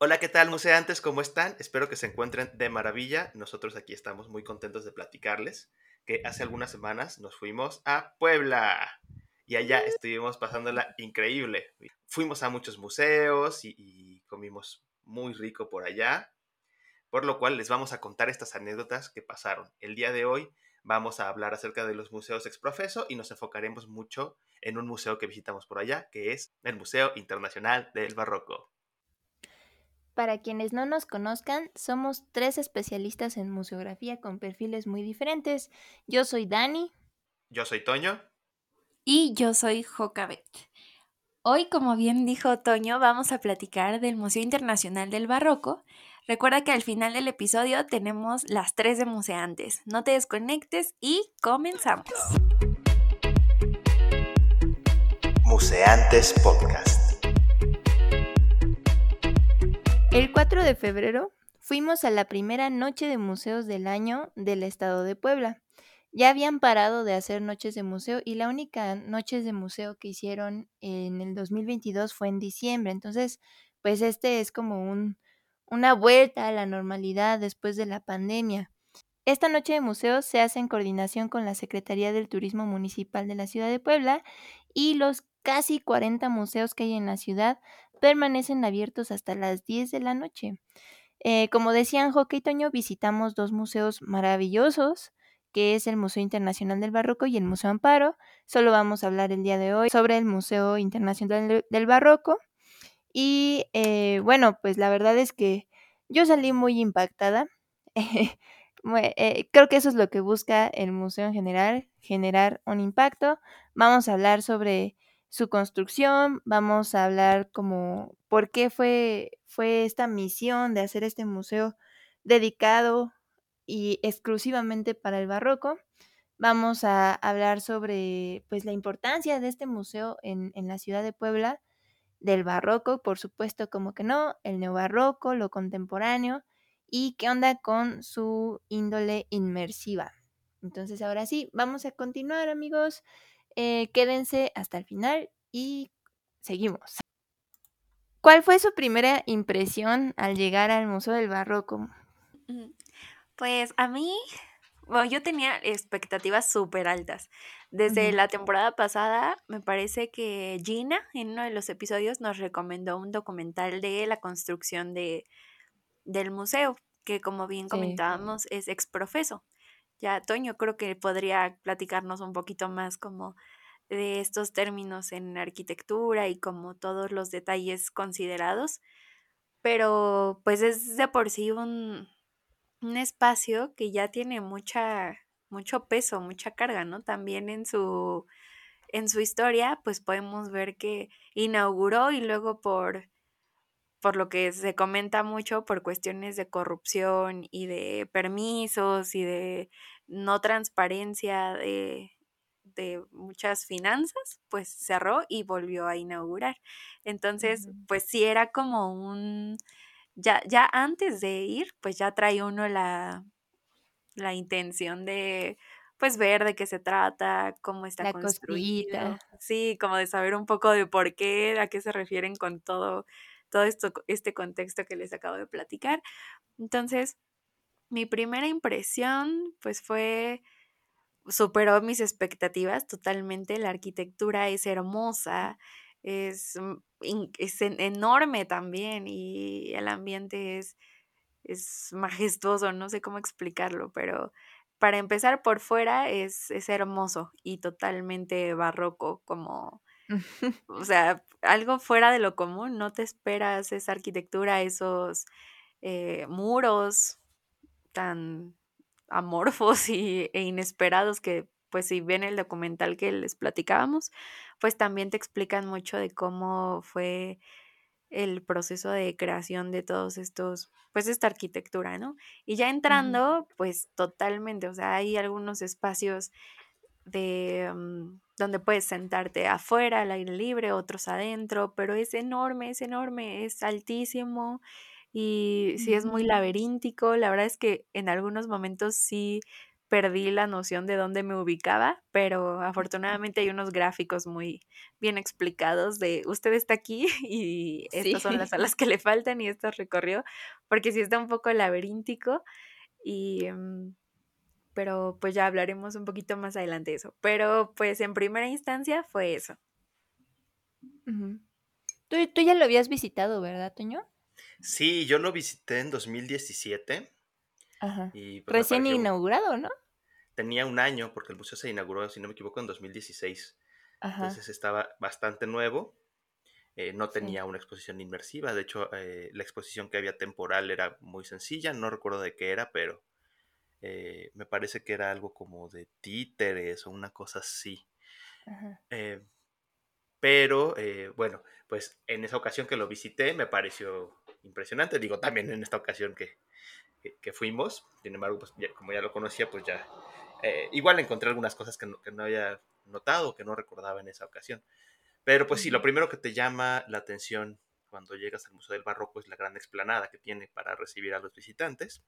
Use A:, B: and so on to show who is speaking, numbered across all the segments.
A: Hola, ¿qué tal, museantes? ¿Cómo están? Espero que se encuentren de maravilla. Nosotros aquí estamos muy contentos de platicarles que hace algunas semanas nos fuimos a Puebla y allá estuvimos pasándola increíble. Fuimos a muchos museos y, y comimos muy rico por allá, por lo cual les vamos a contar estas anécdotas que pasaron. El día de hoy vamos a hablar acerca de los museos exprofeso y nos enfocaremos mucho en un museo que visitamos por allá, que es el Museo Internacional del Barroco.
B: Para quienes no nos conozcan, somos tres especialistas en museografía con perfiles muy diferentes. Yo soy Dani.
A: Yo soy Toño.
C: Y yo soy Jocabet. Hoy, como bien dijo Toño, vamos a platicar del Museo Internacional del Barroco. Recuerda que al final del episodio tenemos las tres de museantes. No te desconectes y comenzamos.
A: Museantes Podcast.
B: El 4 de febrero fuimos a la primera noche de museos del año del estado de Puebla. Ya habían parado de hacer noches de museo y la única noche de museo que hicieron en el 2022 fue en diciembre. Entonces, pues este es como un, una vuelta a la normalidad después de la pandemia. Esta noche de museo se hace en coordinación con la Secretaría del Turismo Municipal de la Ciudad de Puebla y los casi 40 museos que hay en la ciudad permanecen abiertos hasta las 10 de la noche. Eh, como decían Joque y Toño, visitamos dos museos maravillosos, que es el Museo Internacional del Barroco y el Museo Amparo. Solo vamos a hablar el día de hoy sobre el Museo Internacional del Barroco. Y eh, bueno, pues la verdad es que yo salí muy impactada. Eh, creo que eso es lo que busca el museo en general, generar un impacto. Vamos a hablar sobre su construcción, vamos a hablar como por qué fue, fue esta misión de hacer este museo dedicado y exclusivamente para el barroco. Vamos a hablar sobre pues la importancia de este museo en, en la ciudad de Puebla, del barroco, por supuesto, como que no, el neobarroco, lo contemporáneo y qué onda con su índole inmersiva. Entonces ahora sí, vamos a continuar amigos. Eh, quédense hasta el final y seguimos. ¿Cuál fue su primera impresión al llegar al Museo del Barroco?
C: Pues a mí, bueno, yo tenía expectativas súper altas. Desde la temporada pasada, me parece que Gina, en uno de los episodios, nos recomendó un documental de la construcción de, del museo, que como bien comentábamos, es exprofeso. Ya Toño creo que podría platicarnos un poquito más como de estos términos en arquitectura y como todos los detalles considerados, pero pues es de por sí un, un espacio que ya tiene mucha, mucho peso, mucha carga, ¿no? También en su, en su historia, pues podemos ver que inauguró y luego por por lo que se comenta mucho por cuestiones de corrupción y de permisos y de no transparencia de, muchas finanzas, pues cerró y volvió a inaugurar. Entonces, pues sí era como un, ya, ya antes de ir, pues ya trae uno la, la intención de pues ver de qué se trata, cómo está construida. Sí, como de saber un poco de por qué, a qué se refieren con todo todo esto, este contexto que les acabo de platicar. Entonces, mi primera impresión, pues fue, superó mis expectativas totalmente. La arquitectura es hermosa, es, mm, es enorme también y el ambiente es, es majestuoso, no sé cómo explicarlo, pero para empezar por fuera es, es hermoso y totalmente barroco, como o sea, algo fuera de lo común, no te esperas esa arquitectura, esos eh, muros tan amorfos y, e inesperados que pues si ven el documental que les platicábamos, pues también te explican mucho de cómo fue el proceso de creación de todos estos, pues esta arquitectura, ¿no? Y ya entrando, pues totalmente, o sea, hay algunos espacios de mm, donde puedes sentarte afuera al aire libre, otros adentro, pero es enorme, es enorme, es altísimo y sí es muy laberíntico. La verdad es que en algunos momentos sí perdí la noción de dónde me ubicaba, pero afortunadamente hay unos gráficos muy bien explicados de usted está aquí y estas son las salas que le faltan y esto recorrió, porque sí está un poco laberíntico y... Em, pero pues ya hablaremos un poquito más adelante de eso. Pero pues en primera instancia fue eso.
B: ¿Tú, tú ya lo habías visitado, ¿verdad, Toño?
A: Sí, yo lo visité en 2017.
B: Ajá. Y pues, Recién inaugurado, ¿no?
A: Tenía un año, porque el museo se inauguró, si no me equivoco, en 2016. Ajá. Entonces estaba bastante nuevo. Eh, no tenía una exposición inmersiva. De hecho, eh, la exposición que había temporal era muy sencilla. No recuerdo de qué era, pero eh, me parece que era algo como de títeres o una cosa así. Ajá. pero bueno, pues en esa ocasión que lo visité me pareció impresionante. Digo, también en esta ocasión que, que, fuimos, sin embargo, pues como ya lo conocía, pues ya eh, igual encontré algunas cosas que no, que no había notado, que no recordaba en esa ocasión. Pero pues sí, lo primero que te llama la atención cuando llegas al Museo del Barroco es la gran explanada que tiene para recibir a los visitantes.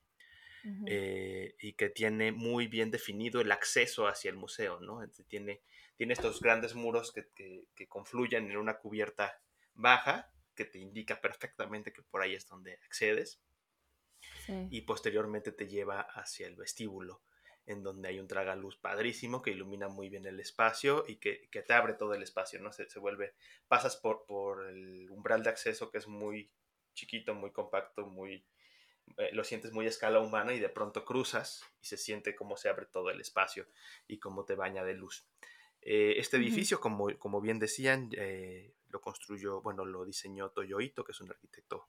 A: Eh, y que tiene muy bien definido el acceso hacia el museo, ¿no? Tiene, tiene estos grandes muros que, que, que confluyen en una cubierta baja que te indica perfectamente que por ahí es donde accedes. Y posteriormente te lleva hacia el vestíbulo, en donde hay un tragaluz padrísimo que ilumina muy bien el espacio y que, te abre todo el espacio, ¿no? Se, se, vuelve, pasas por, por el umbral de acceso que es muy chiquito, muy compacto, muy, eh, lo sientes muy a escala humana y de pronto cruzas y se siente como se abre todo el espacio y cómo te baña de luz. Eh, este edificio, como, como bien decían, eh, lo construyó, bueno, lo diseñó Toyo Ito, que es un arquitecto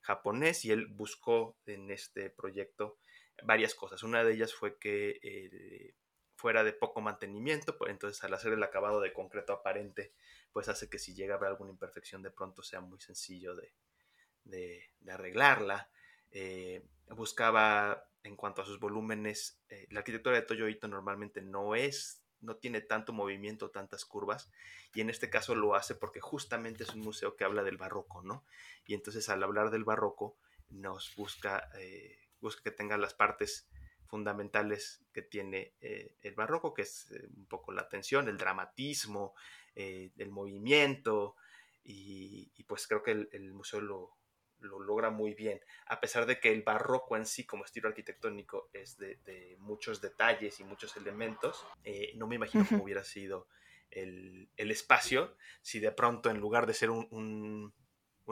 A: japonés, y él buscó en este proyecto varias cosas. Una de ellas fue que eh, fuera de poco mantenimiento, pues entonces al hacer el acabado de concreto aparente, pues hace que si llega a haber alguna imperfección de pronto sea muy sencillo de, arreglarla. Eh, buscaba en cuanto a sus volúmenes, eh, la arquitectura de Toyo Ito normalmente no es no tiene tanto movimiento, tantas curvas, y en este caso lo hace porque justamente es un museo que habla del barroco, ¿no? Y entonces al hablar del barroco nos busca, eh, busca que tenga las partes fundamentales que tiene el barroco, que es un poco la tensión, el dramatismo, el movimiento, y, pues creo que el museo lo, lo logra muy bien, a pesar de que el barroco en sí como estilo arquitectónico es de, muchos detalles y muchos elementos, eh, no me imagino cómo hubiera sido el, espacio si de pronto en lugar de ser un,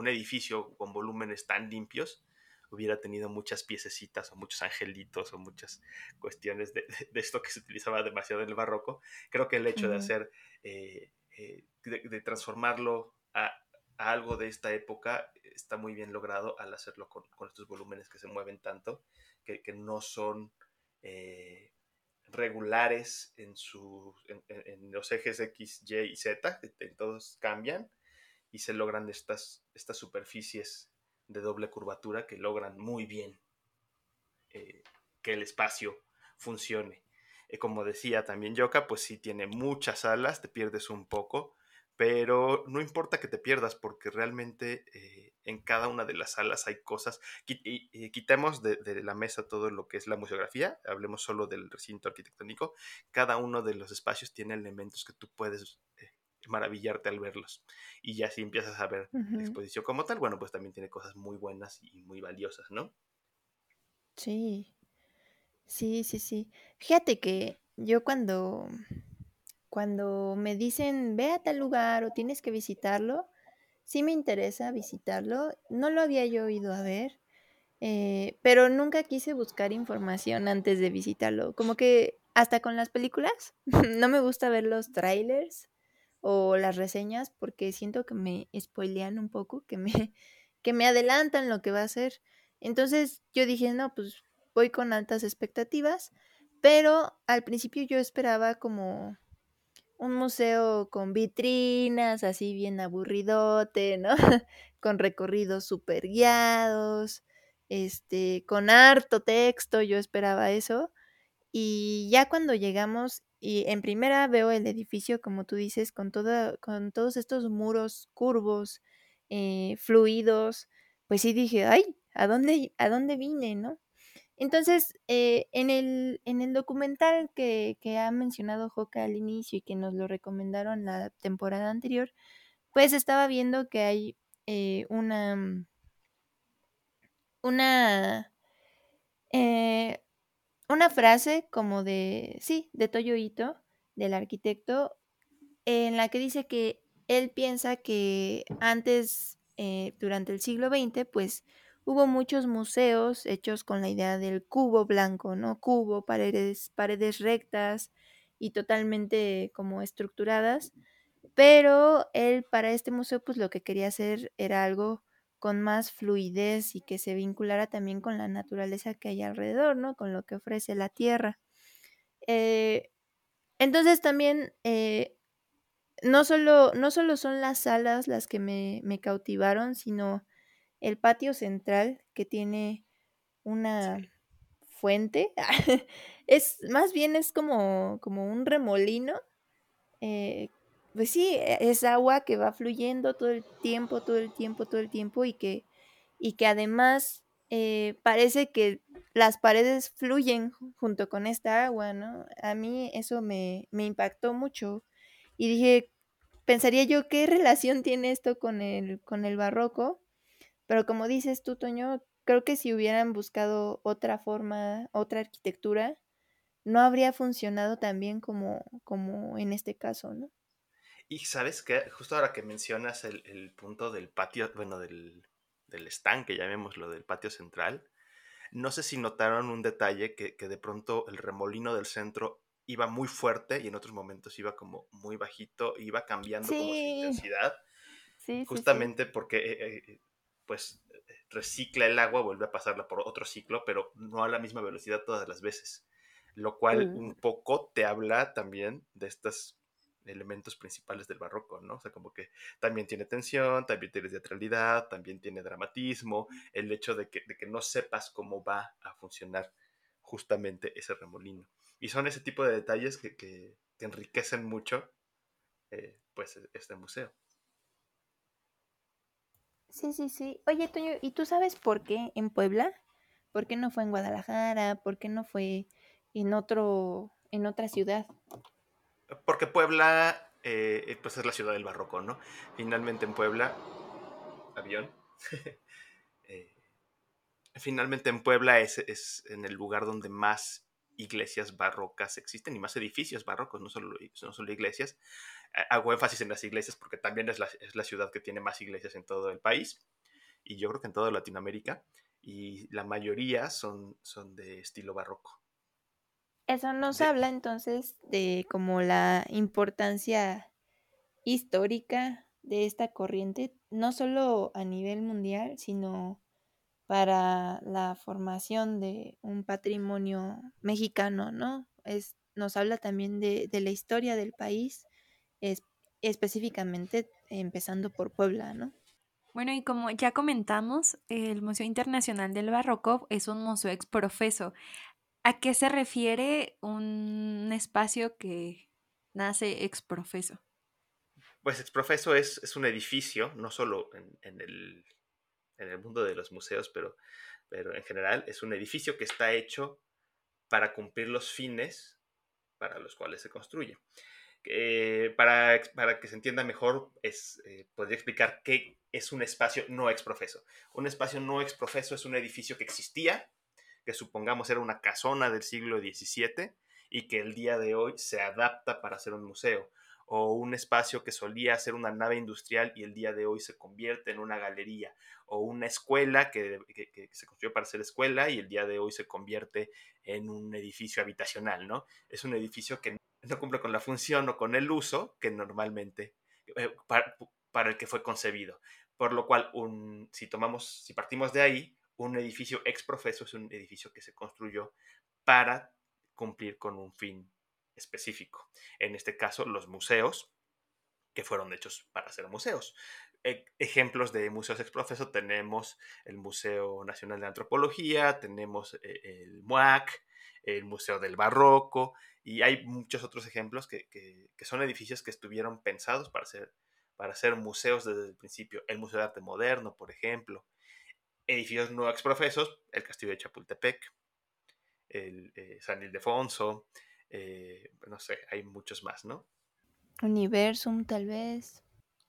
A: edificio con volúmenes tan limpios, hubiera tenido muchas piececitas o muchos angelitos o muchas cuestiones de, esto que se utilizaba demasiado en el barroco. Creo que el hecho de hacer, eh, eh, de, transformarlo a, algo de esta época está muy bien logrado al hacerlo con, estos volúmenes que se mueven tanto, que, no son eh, regulares en, sus, en, los ejes X, Y y Z, que todos cambian y se logran estas, estas superficies de doble curvatura que logran muy bien eh, que el espacio funcione. Eh, como decía también Yoka, pues si tiene muchas alas, te pierdes un poco, pero no importa que te pierdas porque realmente en cada una de las salas hay cosas. Quitemos de, la mesa todo lo que es la museografía, hablemos solo del recinto arquitectónico. Cada uno de los espacios tiene elementos que tú puedes eh, maravillarte al verlos. Y ya si empiezas a ver la exposición como tal, bueno, pues también tiene cosas muy buenas y muy valiosas, ¿no?
B: Sí, sí, sí, sí. Fíjate que yo cuando cuando me dicen, ve a tal lugar o tienes que visitarlo, sí me interesa visitarlo. No lo había yo ido a ver, eh, pero nunca quise buscar información antes de visitarlo. Como que hasta con las películas, no me gusta ver los trailers o las reseñas porque siento que me spoilean un poco, que me, que me adelantan lo que va a ser. Entonces yo dije, no, pues voy con altas expectativas, pero al principio yo esperaba como un museo con vitrinas, así bien aburridote, ¿no? con recorridos super guiados, este, con harto texto, yo esperaba eso. Y ya cuando llegamos, y en primera veo el edificio, como tú dices, con, toda, con todos estos muros curvos, eh, fluidos, pues sí dije, ay, ¿a dónde, ¿a dónde vine, no? Entonces, eh, en, el, en el documental que, que ha mencionado Joca al inicio y que nos lo recomendaron la temporada anterior, pues estaba viendo que hay eh, una, mm, una, eh, una frase como de, sí, de Toyo Ito, del arquitecto, en la que dice que él piensa que antes, eh, durante el siglo XX, pues hubo muchos museos hechos con la idea del cubo blanco, ¿no? Cubo, paredes, paredes rectas y totalmente como estructuradas, pero él para este museo pues lo que quería hacer era algo con más fluidez y que se vinculara también con la naturaleza que hay alrededor, ¿no? Con lo que ofrece la tierra. Eh, entonces también eh, no, solo, no solo son las salas las que me, me cautivaron, sino el patio central que tiene una fuente. es más bien es como, como un remolino. eh, pues sí, e- es agua que va fluyendo todo el tiempo, todo el tiempo, todo el tiempo y que, y que además eh, parece que las paredes fluyen ju- junto con esta agua, ¿no? A mí eso me, me impactó mucho y dije, pensaría yo, ¿qué relación tiene esto con el, con el barroco? Pero como dices tú, Toño, creo que si hubieran buscado otra forma, otra arquitectura, no habría funcionado tan bien como, como en este caso, ¿no?
A: Y sabes que justo ahora que mencionas el, el punto del patio, bueno, del, del estanque, llamémoslo, del patio central, no sé si notaron un detalle que, que de pronto el remolino del centro iba muy fuerte y en otros momentos iba como muy bajito, iba cambiando como su intensidad,
B: sí, sí, sí.
A: justamente porque eh, eh, pues recicla el agua, vuelve a pasarla por otro ciclo, pero no a la misma velocidad todas las veces, lo cual
B: Mm.
A: un poco te habla también de estos elementos principales del barroco, ¿no? O sea, como que también tiene tensión, también tiene teatralidad, también tiene dramatismo, el hecho de que, de que no sepas cómo va a funcionar justamente ese remolino. Y son ese tipo de detalles que, que- que enriquecen mucho eh, pues este museo.
B: Sí, sí, sí. Oye, Toño, ¿y tú sabes por qué en Puebla? ¿Por qué no fue en Guadalajara? ¿Por qué no fue en otro, en otra ciudad?
A: Porque Puebla, eh, pues es la ciudad del barroco, ¿no? Finalmente en Puebla, avión. Eh, finalmente en Puebla es, es en el lugar donde más iglesias barrocas existen y más edificios barrocos, no solo, no solo iglesias. Hago énfasis en las iglesias porque también es la, es la ciudad que tiene más iglesias en todo el país y yo creo que en toda Latinoamérica y la mayoría son, son de estilo barroco.
B: Eso nos
A: De,
B: habla entonces de como la importancia histórica de esta corriente, no solo a nivel mundial, sino para la formación de un patrimonio mexicano, ¿no? Es, nos habla también de, de la historia del país, es, específicamente empezando por Puebla, ¿no?
C: Bueno, y como ya comentamos, el Museo Internacional del Barroco es un museo exprofeso. ¿A qué se refiere un espacio que nace exprofeso?
A: pues Exprofeso es, es un edificio, no solo en, en el, en el mundo de los museos, pero, pero en general es un edificio que está hecho para cumplir los fines para los cuales se construye. Eh, para, para, que se entienda mejor, es, eh, podría explicar qué es un espacio no exprofeso. Un espacio no exprofeso es un edificio que existía, que supongamos era una casona del siglo XVII y que el día de hoy se adapta para ser un museo o un espacio que solía ser una nave industrial y el día de hoy se convierte en una galería, o una escuela que, que, que, se construyó para ser escuela y el día de hoy se convierte en un edificio habitacional, ¿no? Es un edificio que no cumple con la función o con el uso que normalmente, eh, para, el que fue concebido. Por lo cual, un, si tomamos, si partimos de ahí, un edificio ex profeso es un edificio que se construyó para cumplir con un fin específico. En este caso, los museos, que fueron hechos para ser museos. E ejemplos de museos ex profeso tenemos el Museo Nacional de Antropología, tenemos eh, el MUAC, el Museo del Barroco, y hay muchos otros ejemplos que, que, que son edificios que estuvieron pensados para ser, para ser museos desde el principio. El Museo de Arte Moderno, por ejemplo. Edificios no ex profesos, el Castillo de Chapultepec, el eh, San Ildefonso, eh, no sé, hay muchos más, ¿no?
B: Universum, tal vez.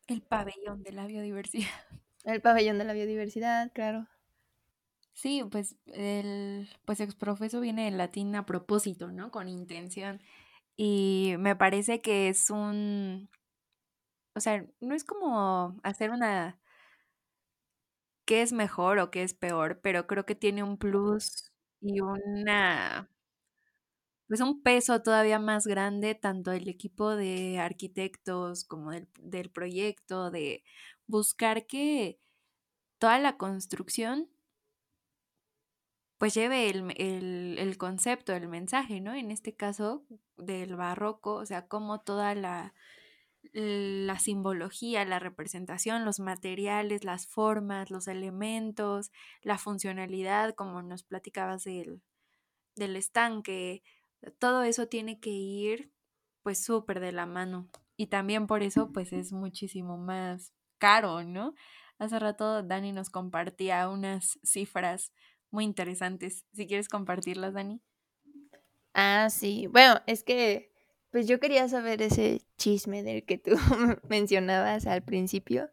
C: El pabellón de la biodiversidad.
B: El pabellón de la biodiversidad, claro.
C: Sí, pues el pues exprofeso viene del latín a propósito, ¿no? Con intención. Y me parece que es un o sea, no es como hacer una qué es mejor o qué es peor, pero creo que tiene un plus y una pues un peso todavía más grande, tanto el equipo de arquitectos como del, del proyecto, de buscar que toda la construcción pues lleve el, el, el, concepto, el mensaje, ¿no? En este caso del barroco, o sea, como toda la, la simbología, la representación, los materiales, las formas, los elementos, la funcionalidad, como nos platicabas del, del estanque, todo eso tiene que ir pues súper de la mano. Y también por eso pues es muchísimo más caro, ¿no? Hace rato Dani nos compartía unas cifras muy interesantes. Si quieres compartirlas, Dani.
B: Ah, sí. Bueno, es que pues yo quería saber ese chisme del que tú mencionabas al principio,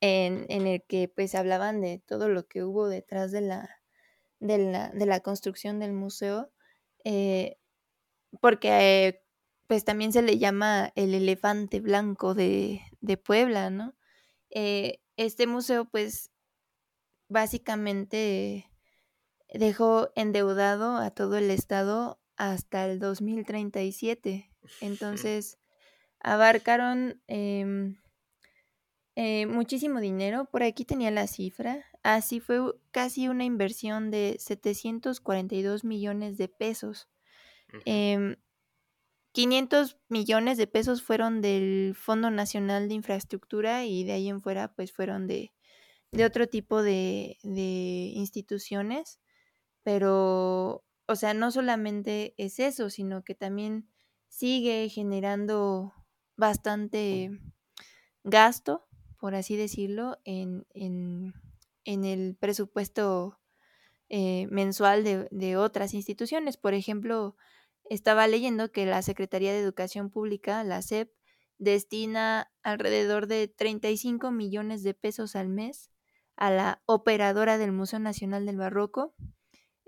B: en, en, el que pues hablaban de todo lo que hubo detrás de la, de la, de la construcción del museo, eh, porque pues también se le llama el elefante blanco de, de Puebla, ¿no? Eh, este museo pues básicamente dejó endeudado a todo el estado hasta el 2037. Entonces, abarcaron eh, eh, muchísimo dinero. Por aquí tenía la cifra. Así fue casi una inversión de 742 millones de pesos. Eh, 500 millones de pesos fueron del Fondo Nacional de Infraestructura y de ahí en fuera pues fueron de, de otro tipo de, de instituciones. Pero, o sea, no solamente es eso, sino que también sigue generando bastante gasto, por así decirlo, en, en, en el presupuesto eh, mensual de, de, otras instituciones. Por ejemplo, estaba leyendo que la Secretaría de Educación Pública, la SEP, destina alrededor de 35 millones de pesos al mes a la operadora del Museo Nacional del Barroco.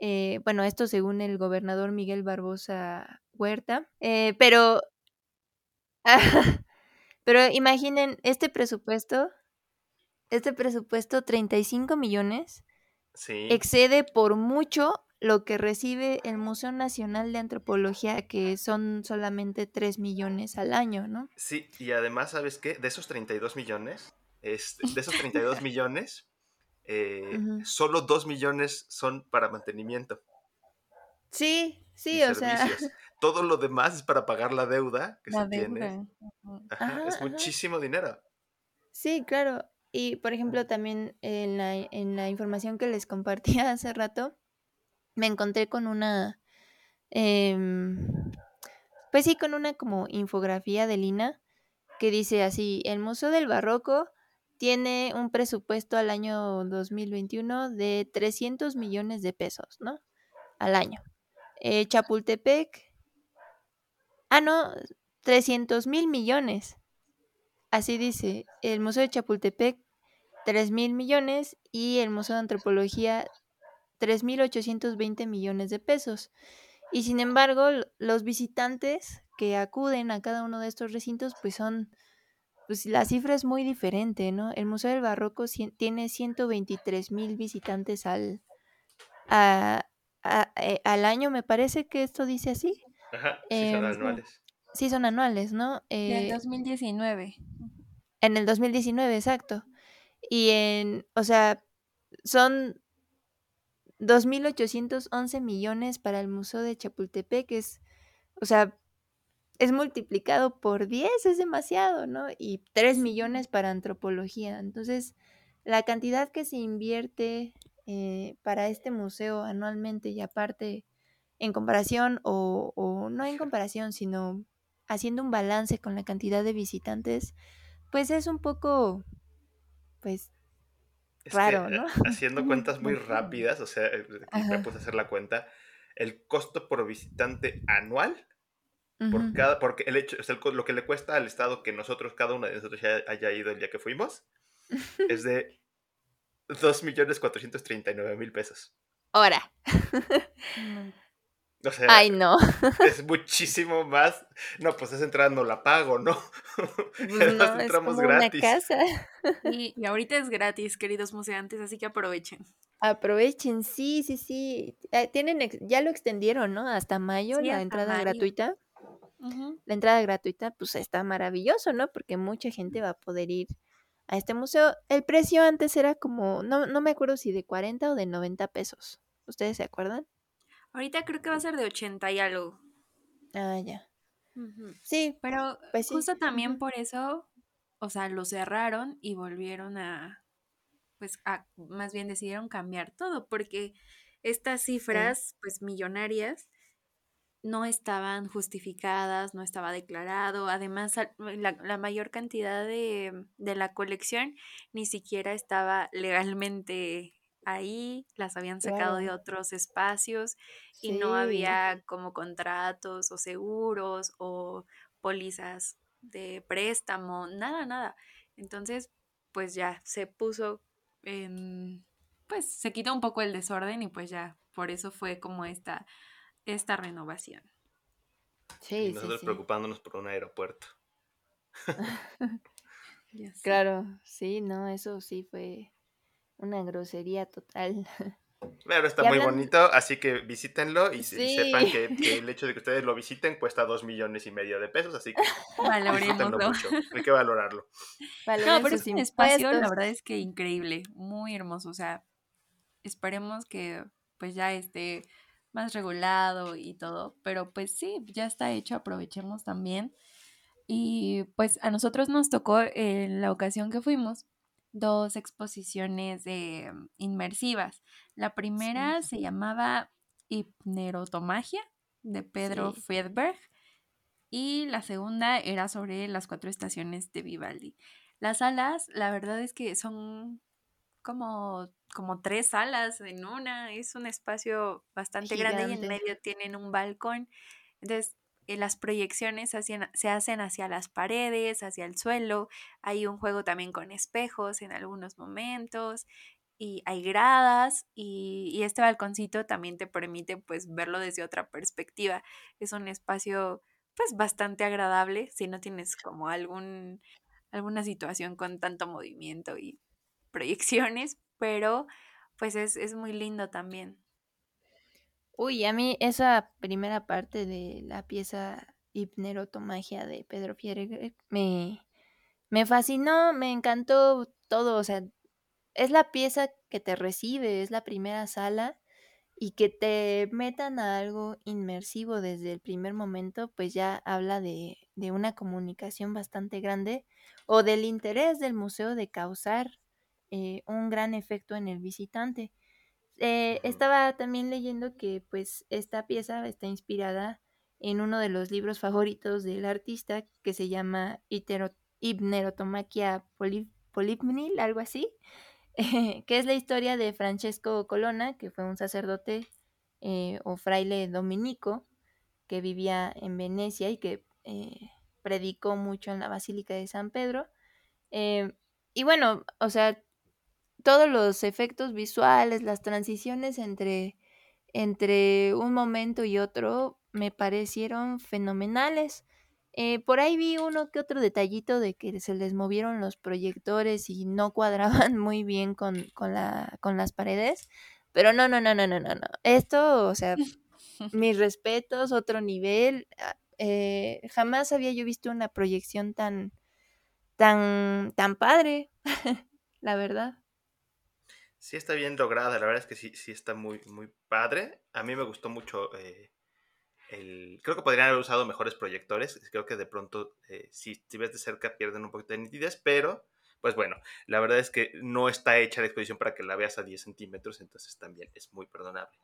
B: Eh, bueno, esto según el gobernador Miguel Barbosa Huerta, eh, pero, pero imaginen este presupuesto, este presupuesto 35 millones,
A: sí.
B: excede por mucho lo que recibe el Museo Nacional de Antropología, que son solamente 3 millones al año, ¿no?
A: Sí, y además, ¿sabes qué? De esos 32 millones, este, de esos 32 millones, eh, uh -huh. solo 2 millones son para mantenimiento.
B: Sí, sí, o
A: servicios.
B: sea.
A: Todo lo demás es para pagar la deuda que
C: La
A: se
C: deuda.
A: tiene.
C: Ujú.
A: Ajá,
B: Ajá,
A: es
B: ajá.
A: muchísimo dinero.
B: Sí, claro. Y por ejemplo, también en la, en la información que les compartía hace rato, me encontré con una, em, pues sí, con una como infografía de Lina que dice así, el Museo del Barroco tiene un presupuesto al año 2021 de 300 millones de pesos, ¿no? Al año. Eh, Chapultepec, ah, no, 300 mil millones. Así dice, el Museo de Chapultepec, 3 mil millones y el Museo de Antropología, 3.820 millones de pesos. Y sin embargo, los visitantes que acuden a cada uno de estos recintos, pues son, pues la cifra es muy diferente, ¿no? El Museo del Barroco tiene 123 mil visitantes al, a, a, eh, al año, me parece que esto dice así.
A: Ajá, sí,
B: Eh,
A: son anuales.
B: Sí, son anuales, ¿no? Eh,
C: 2019.
B: en el 2019, exacto. Y en, o sea, son 2.811 millones para el Museo de Chapultepec, es, o sea, es multiplicado por 10, es demasiado, ¿no? Y 3
C: Sí.
B: millones para antropología. Entonces, la cantidad que se invierte eh, para este museo anualmente y aparte, en comparación, o, o no en comparación, sino haciendo un balance con la cantidad de visitantes, pues es un poco, pues,
A: Es
B: raro,
A: que,
B: ¿no?
A: eh, haciendo
C: Muy-
A: cuentas muy rápidas, o sea, eh, me puse a hacer la cuenta, el costo por visitante anual por cada, porque el hecho, es lo que le cuesta al Estado que nosotros, cada uno de nosotros haya ido el día que fuimos, es de 2.439.000 pesos.
B: Ahora.
A: O sea,
B: Ay, no.
A: es muchísimo más. No, pues esa entrada no la pago, ¿no?
B: Pues no, es como una casa.
C: Y, y, ahorita es gratis, queridos museantes, así que aprovechen.
B: Aprovechen, sí, sí, sí. Eh, tienen, ya lo extendieron, ¿no? Hasta mayo
C: Sí,
B: la
C: hasta
B: entrada
C: mayo.
B: gratuita. La entrada gratuita, pues está maravilloso, ¿no? Porque mucha gente va a poder ir a este museo. El precio antes era como, no, no me acuerdo si de 40 o de 90 pesos. ¿Ustedes se acuerdan?
C: Ahorita creo que va a ser de 80 y algo.
B: Ah, ya. Sí,
C: Pero
B: Pues sí,
C: justo también por eso, o sea, lo cerraron y volvieron a, pues, a, más bien decidieron cambiar todo, porque estas cifras, pues, millonarias, no estaban justificadas, no estaba declarado. Además, al- la, la mayor cantidad de, de la colección ni siquiera estaba legalmente ahí, las habían sacado de otros espacios y no había como contratos o seguros o pólizas de préstamo, nada, nada. Entonces, pues ya se puso en, pues se quitó un poco el desorden y pues ya, por eso fue como esta, esta renovación.
A: Y
B: Sí, sí,
A: nosotros
B: sí.
A: preocupándonos por un aeropuerto.
B: Claro, sí, no, eso sí fue una grosería total.
A: Pero está
B: Y
A: muy
B: hablando-
A: bonito, así que visítenlo y, y sepan que, que el hecho de que ustedes lo visiten cuesta dos millones y medio de pesos, así que mucho. Hay que valorarlo.
C: No, pero es un espacio, la verdad es que increíble, muy hermoso. O sea, esperemos que pues ya esté más regulado y todo, pero pues sí, ya está hecho, aprovechemos también. Y pues a nosotros nos tocó en la ocasión que fuimos dos exposiciones de, mm, inmersivas. La primera se llamaba Hipnerotomagia de Pedro
B: Sí.
C: Friedberg y la segunda era sobre las cuatro estaciones de Vivaldi. Las salas, la verdad es que son como, como tres salas en una, es un espacio bastante grande y en
B: Gigante.
C: medio tienen un balcón. Entonces, eh, las proyecciones hacían- se hacen hacia las paredes, hacia el suelo. Hay un juego también con espejos en algunos momentos y hay gradas y, y este balconcito también te permite pues verlo desde otra perspectiva. Es un espacio pues bastante agradable si no tienes como algún, alguna situación con tanto movimiento y proyecciones, pero pues es, es muy lindo también.
B: Uy, a mí esa primera parte de la pieza Hipnerotomagia de Pedro Fierre me, me fascinó, me encantó todo, o sea, es la pieza que te recibe, es la primera sala y que te metan a algo inmersivo desde el primer momento, pues ya habla de, de una comunicación bastante grande o del interés del museo de causar eh, un gran efecto en el visitante. Eh, estaba también leyendo que pues esta pieza está inspirada en uno de los libros favoritos del artista que se llama Polip- Polipnil, algo así, que es la historia de Francesco Colonna, que fue un sacerdote eh, o fraile dominico que vivía en Venecia y que eh, predicó mucho en la Basílica de San Pedro. Y bueno, o sea, todos los efectos visuales, las transiciones entre, entre un momento y otro me parecieron fenomenales. Eh, por ahí vi uno que otro detallito de que se les movieron los proyectores y no cuadraban muy bien con, con, la, con las paredes. Pero no, no, no, no, no, no, no. Esto, o sea, mis respetos, otro nivel. ah, eh, jamás había yo visto una proyección tan, tan, tan padre, la verdad.
A: Sí está bien lograda, la verdad es que sí, sí está muy, muy padre. A mí me gustó mucho eh, el... Creo que podrían haber usado mejores proyectores. Creo que de pronto, eh, si, si ves de cerca, pierden un poquito de nitidez, pero pues bueno, la verdad es que no está hecha la exposición para que la veas a 10 centímetros, entonces también es muy perdonable.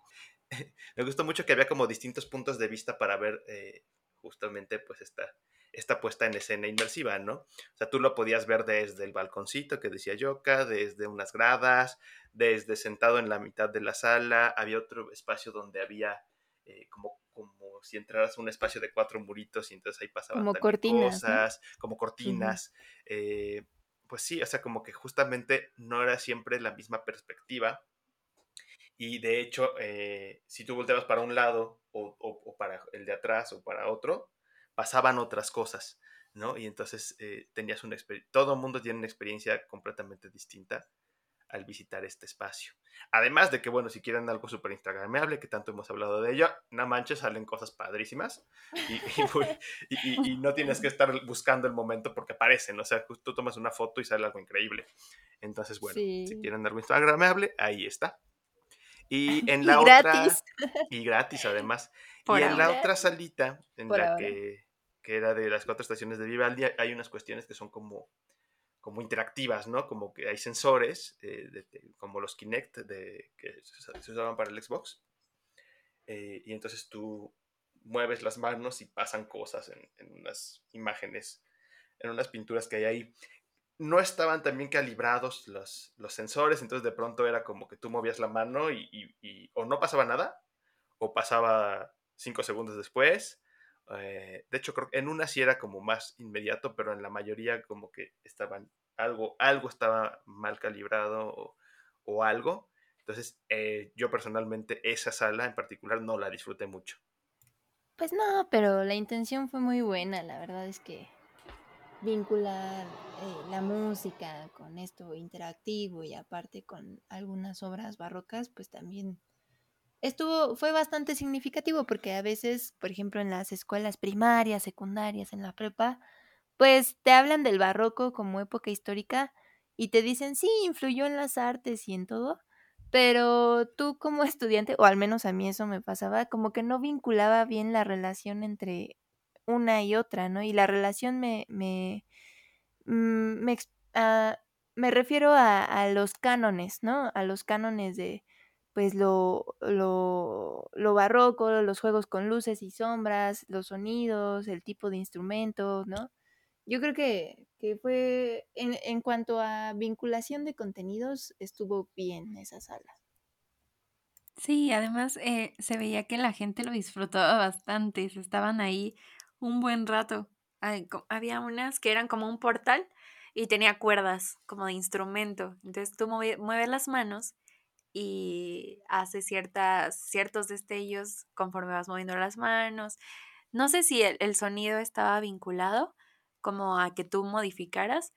A: me gustó mucho que había como distintos puntos de vista para ver eh, justamente pues esta, esta puesta en escena inmersiva, ¿no? O sea, tú lo podías ver desde el balconcito que decía Yoka, desde unas gradas, desde sentado en la mitad de la sala, había otro espacio donde había eh, como, como si entraras a un espacio de cuatro muritos y entonces ahí pasaban
B: Como cortinas, ¿no?
A: cosas, como cortinas. eh, pues sí, o sea, como que justamente no era siempre la misma perspectiva. Y de hecho, eh, si tú volteabas para un lado o, o- o para el de atrás o para otro, pasaban otras cosas, ¿no? Y entonces eh, tenías una experiencia, todo el mundo tiene una experiencia completamente distinta al visitar este espacio. Además de que, bueno, si quieren algo súper instagramable, que tanto hemos hablado de ello, no manches, salen cosas padrísimas y, y y- y- no tienes que estar buscando el momento porque aparecen, o sea, ju- tú tomas una foto y sale algo increíble. Entonces, bueno, si
B: Sí.
A: quieren algo instagramable, ahí está. Y en la
B: Y
A: otra...
B: gratis.
A: Y gratis, además.
C: Por
A: y en la otra salita, en
B: Por
A: la
B: ahora.
A: que, que era de las cuatro estaciones de Vivaldi, hay unas cuestiones que son como, como interactivas, ¿no? Como que hay sensores, eh, como los Kinect que se usaban para el Xbox. eh, y entonces tú mueves las manos y pasan cosas en, en unas imágenes, en unas pinturas que hay ahí. No estaban también calibrados los, los sensores, entonces de pronto era como que tú movías la mano y, y- y o no pasaba nada, o pasaba cinco segundos después. Eh, de hecho, creo que en una sí era como más inmediato, pero en la mayoría como que estaban algo, algo estaba mal calibrado o, algo. Entonces, eh, yo personalmente esa sala en particular no la disfruté mucho.
B: Pues no, pero la intención fue muy buena, la verdad es que vincular eh, la música con esto interactivo y aparte con algunas obras barrocas, pues también estuvo, fue bastante significativo porque a veces, por ejemplo, en las escuelas primarias, secundarias, en la prepa, pues te hablan del barroco como época histórica y te dicen, sí, influyó en las artes y en todo, pero tú como estudiante, o al menos a mí eso me pasaba, como que no vinculaba bien la relación entre una y otra, ¿no? Y la relación me, me, mm, me, ah, me refiero a los cánones, ¿no? A los cánones de, pues, lo, lo, lo barroco, los juegos con luces y sombras, los sonidos, el tipo de instrumentos, ¿no? Yo creo que, que fue, en, en cuanto a vinculación de contenidos, estuvo bien esa sala.
C: Sí, además eh, se veía que la gente lo disfrutaba bastante, estaban ahí un buen rato. Ay, había unas que eran como un portal y tenía cuerdas como de instrumento. Entonces tú mueve- mueves las manos y hace ciertas, ciertos destellos conforme vas moviendo las manos. No sé si el, el sonido estaba vinculado como a que tú modificaras,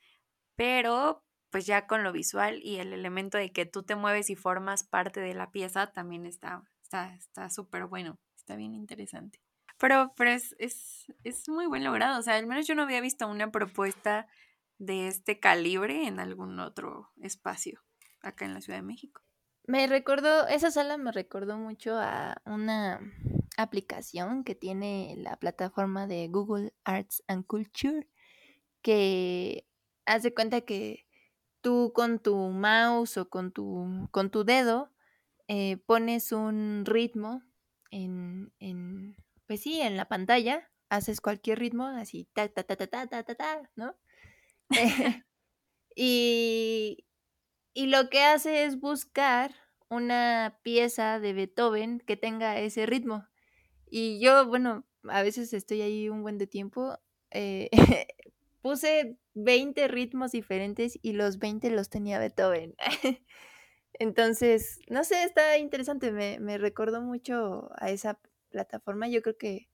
C: pero pues ya con lo visual y el elemento de que tú te mueves y formas parte de la pieza también está está está súper bueno, está bien interesante. Pero, pero es, es, es muy buen logrado, o sea, al menos yo no había visto una propuesta de este calibre en algún otro espacio acá en la Ciudad de México.
B: Me recordó, esa sala me recordó mucho a una aplicación que tiene la plataforma de Google Arts and Culture, que hace cuenta que tú con tu mouse o con tu, con tu dedo eh, pones un ritmo en, en, pues sí, en la pantalla, haces cualquier ritmo, así, ta, ta, ta, ta, ta, ta, ta, ta, ¿no? y, y lo que hace es buscar una pieza de Beethoven que tenga ese ritmo. Y yo, bueno, a veces estoy ahí un buen de tiempo. eh, puse 20 ritmos diferentes y los 20 los tenía Beethoven. Entonces, no sé, está interesante. Me, me recordó mucho a esa plataforma. Yo creo que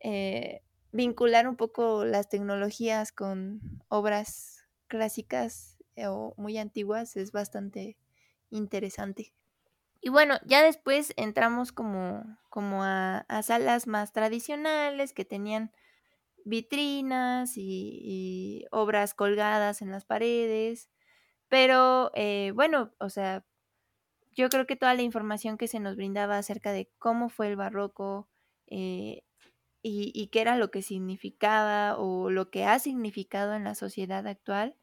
B: eh, vincular un poco las tecnologías con obras clásicas o muy antiguas es bastante interesante. Y bueno, ya después entramos como, como a, a salas más tradicionales que tenían vitrinas y, y obras colgadas en las paredes. Pero eh, bueno, o sea, yo creo que toda la información que se nos brindaba acerca de cómo fue el barroco eh, y, y qué era lo que significaba o lo que ha significado en la sociedad actual,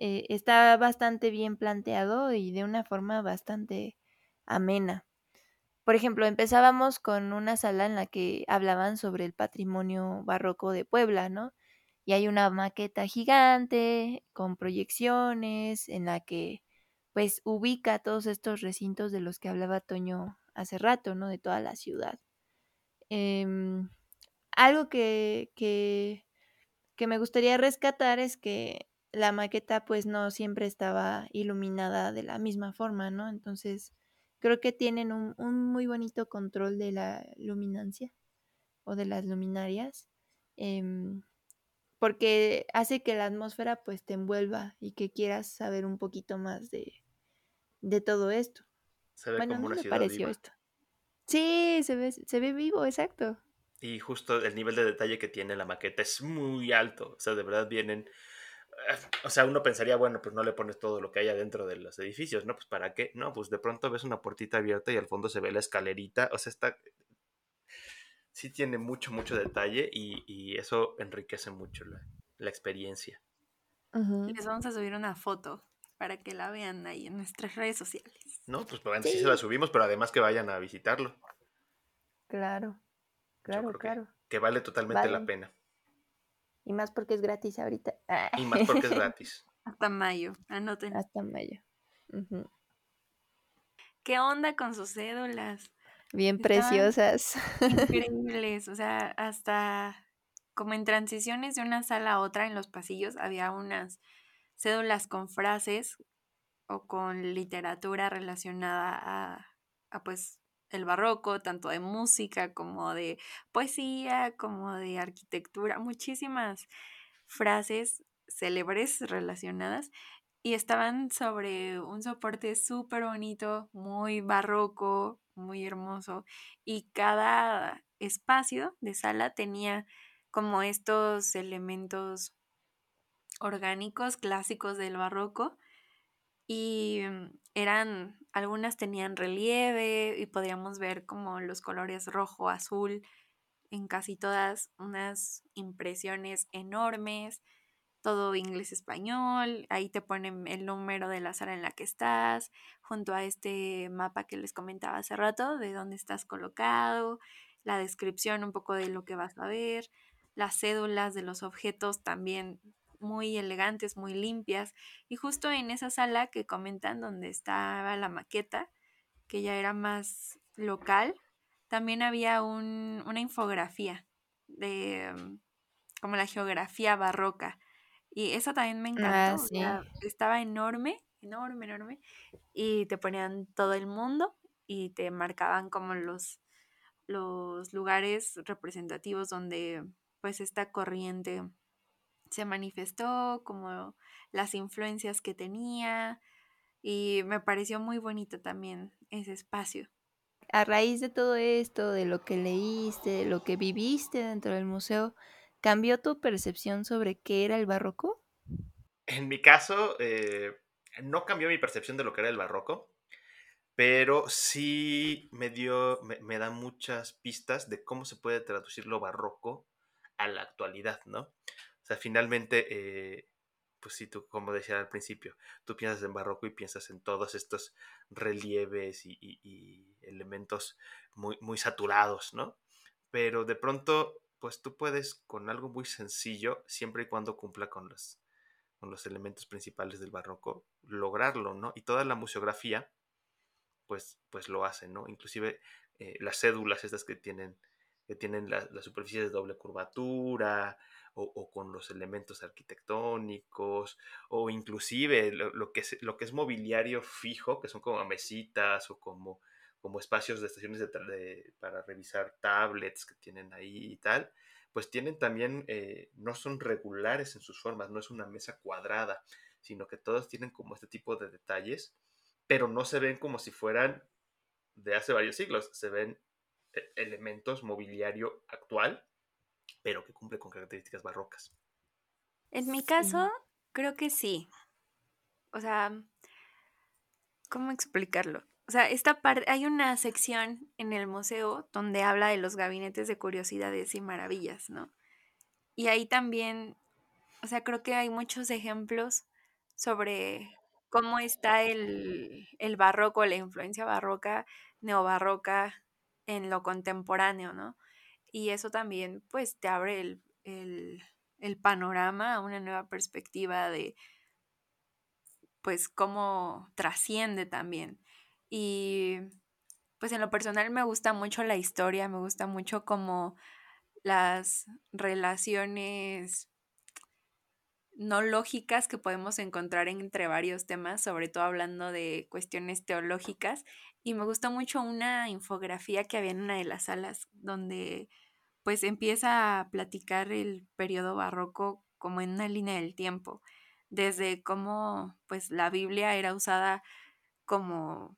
B: eh, está bastante bien planteado y de una forma bastante amena. Por ejemplo, empezábamos con una sala en la que hablaban sobre el patrimonio barroco de Puebla, ¿no? Y hay una maqueta gigante con proyecciones en la que pues ubica todos estos recintos de los que hablaba Toño hace rato, ¿no? De toda la ciudad. Em, algo que, que, que me gustaría rescatar es que la maqueta pues no siempre estaba iluminada de la misma forma, ¿no? Entonces creo que tienen un, un muy bonito control de la luminancia o de las luminarias, em, porque hace que la atmósfera pues te envuelva y que quieras saber un poquito más de, de todo esto.
A: Se ve
B: Bueno, a
A: como
B: mí
A: una
B: me pareció
A: viva.
B: esto. Sí, se ve, se ve vivo, exacto.
A: Y justo el nivel de detalle que tiene la maqueta es muy alto. O sea, de verdad vienen. O sea, uno pensaría, bueno, pues no le pones todo lo que hay adentro de los edificios, ¿no? Pues para qué. No, pues de pronto ves una puertita abierta y al fondo se ve la escalerita. O sea, está. Sí tiene mucho, mucho detalle y, y eso enriquece mucho la, la experiencia.
B: Ujú.
C: Les vamos a subir una foto para que la vean ahí en nuestras redes sociales.
A: No, pues bueno, sí.
B: Sí.
A: se la subimos, pero además que vayan a visitarlo.
B: Claro, claro,
A: que-
B: claro.
A: Que, vale totalmente la pena.
B: Y más porque es gratis ahorita.
A: Y más porque es gratis.
C: Hasta mayo, anoten.
B: Hasta mayo.
C: ¿Qué onda con sus cédulas?
B: Bien
C: Estaban-
B: preciosas.
C: Increíbles, o sea, hasta como en transiciones de una sala a otra en los pasillos había unas cédulas con frases o con literatura relacionada a, a, pues el barroco, tanto de música como de poesía, como de arquitectura, muchísimas frases célebres relacionadas y estaban sobre un soporte súper bonito, muy barroco, muy hermoso y cada espacio de sala tenía como estos elementos orgánicos clásicos del barroco y mm, eran algunas tenían relieve y podíamos ver como los colores rojo, azul en casi todas unas impresiones enormes, todo inglés español, ahí te ponen el número de la sala en la que estás, junto a este mapa que les comentaba hace rato, de dónde estás colocado, la descripción un poco de lo que vas a ver, las cédulas de los objetos también muy elegantes, muy limpias, y justo en esa sala que comentan donde estaba la maqueta, que ya era más local, también había un- una infografía de mm, como la geografía barroca. Y eso también me encantó.
B: Ah, sí.
C: sea, estaba enorme, enorme, enorme. Y te ponían todo el mundo y te marcaban como los, los lugares representativos donde pues esta corriente se manifestó, como las influencias que tenía. Y me pareció muy bonito también ese espacio.
B: A raíz de todo esto, de lo que leíste, de lo que viviste dentro del museo, ¿cambió tu percepción sobre qué era el barroco?
A: En mi caso, eh, no cambió mi percepción de lo que era el barroco, pero sí me dio, me, me da muchas pistas de cómo se puede traducir lo barroco a la actualidad, ¿no? Sea, finalmente, eh, pues sí, tú, como decía al principio, tú piensas en barroco y piensas en todos estos relieves y, elementos muy, muy saturados, ¿no? Pero de pronto, pues tú puedes con algo muy sencillo, siempre y cuando cumpla con los, con los elementos principales del barroco, lograrlo, ¿no? Y toda la museografía, pues, pues lo hace, ¿no? Inclusive eh, las cédulas estas que tienen, que tienen la, la superficie de doble curvatura, o, con los elementos arquitectónicos, o inclusive lo, que es, lo que es mobiliario fijo, que son como mesitas o como, como espacios de estaciones de de- para revisar tablets que tienen ahí y tal, pues tienen también, eh, no son regulares en sus formas, no es una mesa cuadrada, sino que todos tienen como este tipo de detalles, pero no se ven como si fueran de hace varios siglos, se ven eh, elementos mobiliario actual, pero que cumple con características barrocas.
C: En mi
B: Sí.
C: caso, creo que sí. O sea, ¿cómo explicarlo? O sea, esta parte, hay una sección en el museo donde habla de los gabinetes de curiosidades y maravillas, ¿no? Y ahí también, o sea, creo que hay muchos ejemplos sobre cómo está el, el barroco, la influencia barroca, neobarroca en lo contemporáneo, ¿no? Y eso también, pues, te abre el, el, el panorama a una nueva perspectiva de, pues, cómo trasciende también. Y pues en lo personal me gusta mucho la historia, me gusta mucho como las relaciones no lógicas que podemos encontrar entre varios temas, sobre todo hablando de cuestiones teológicas. Y me gustó mucho una infografía que había en una de las salas donde pues empieza a platicar el periodo barroco como en una línea del tiempo, desde cómo pues la Biblia era usada como,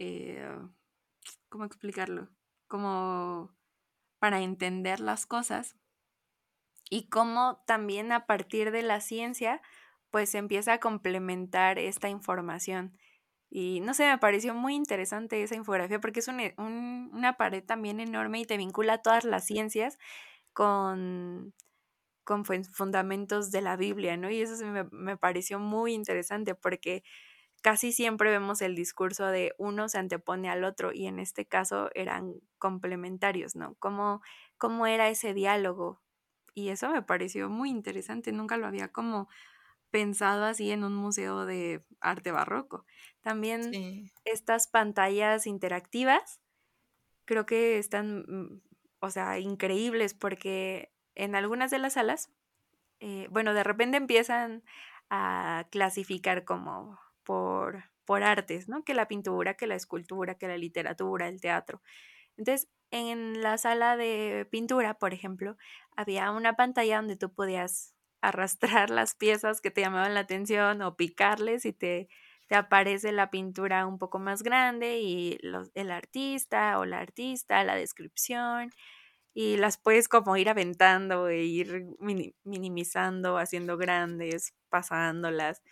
C: eh, ¿cómo explicarlo? Como para entender las cosas y cómo también a partir de la ciencia pues se empieza a complementar esta información. Y no sé, me pareció muy interesante esa infografía porque es una pared también enorme y te vincula todas las ciencias con, con fundamentos de la Biblia, ¿no? Y eso me, me pareció muy interesante porque casi siempre vemos el discurso de uno se antepone al otro y en este caso eran complementarios, ¿no? ¿Cómo, cómo era ese diálogo? Y eso me pareció muy interesante, nunca lo había como pensado así en un museo de arte barroco. También estas pantallas interactivas creo que están, mm, o sea, increíbles porque en algunas de las salas, eh, bueno, de repente empiezan a clasificar como por, por artes, ¿no? Que la pintura, que la escultura, que la literatura, el teatro. Entonces, en la sala de pintura, por ejemplo, había una pantalla donde tú podías arrastrar las piezas que te llamaban la atención o picarles y te, te aparece la pintura un poco más grande y el artista o la artista, la descripción y las puedes como ir aventando e ir minimizando, haciendo grandes, pasándolas.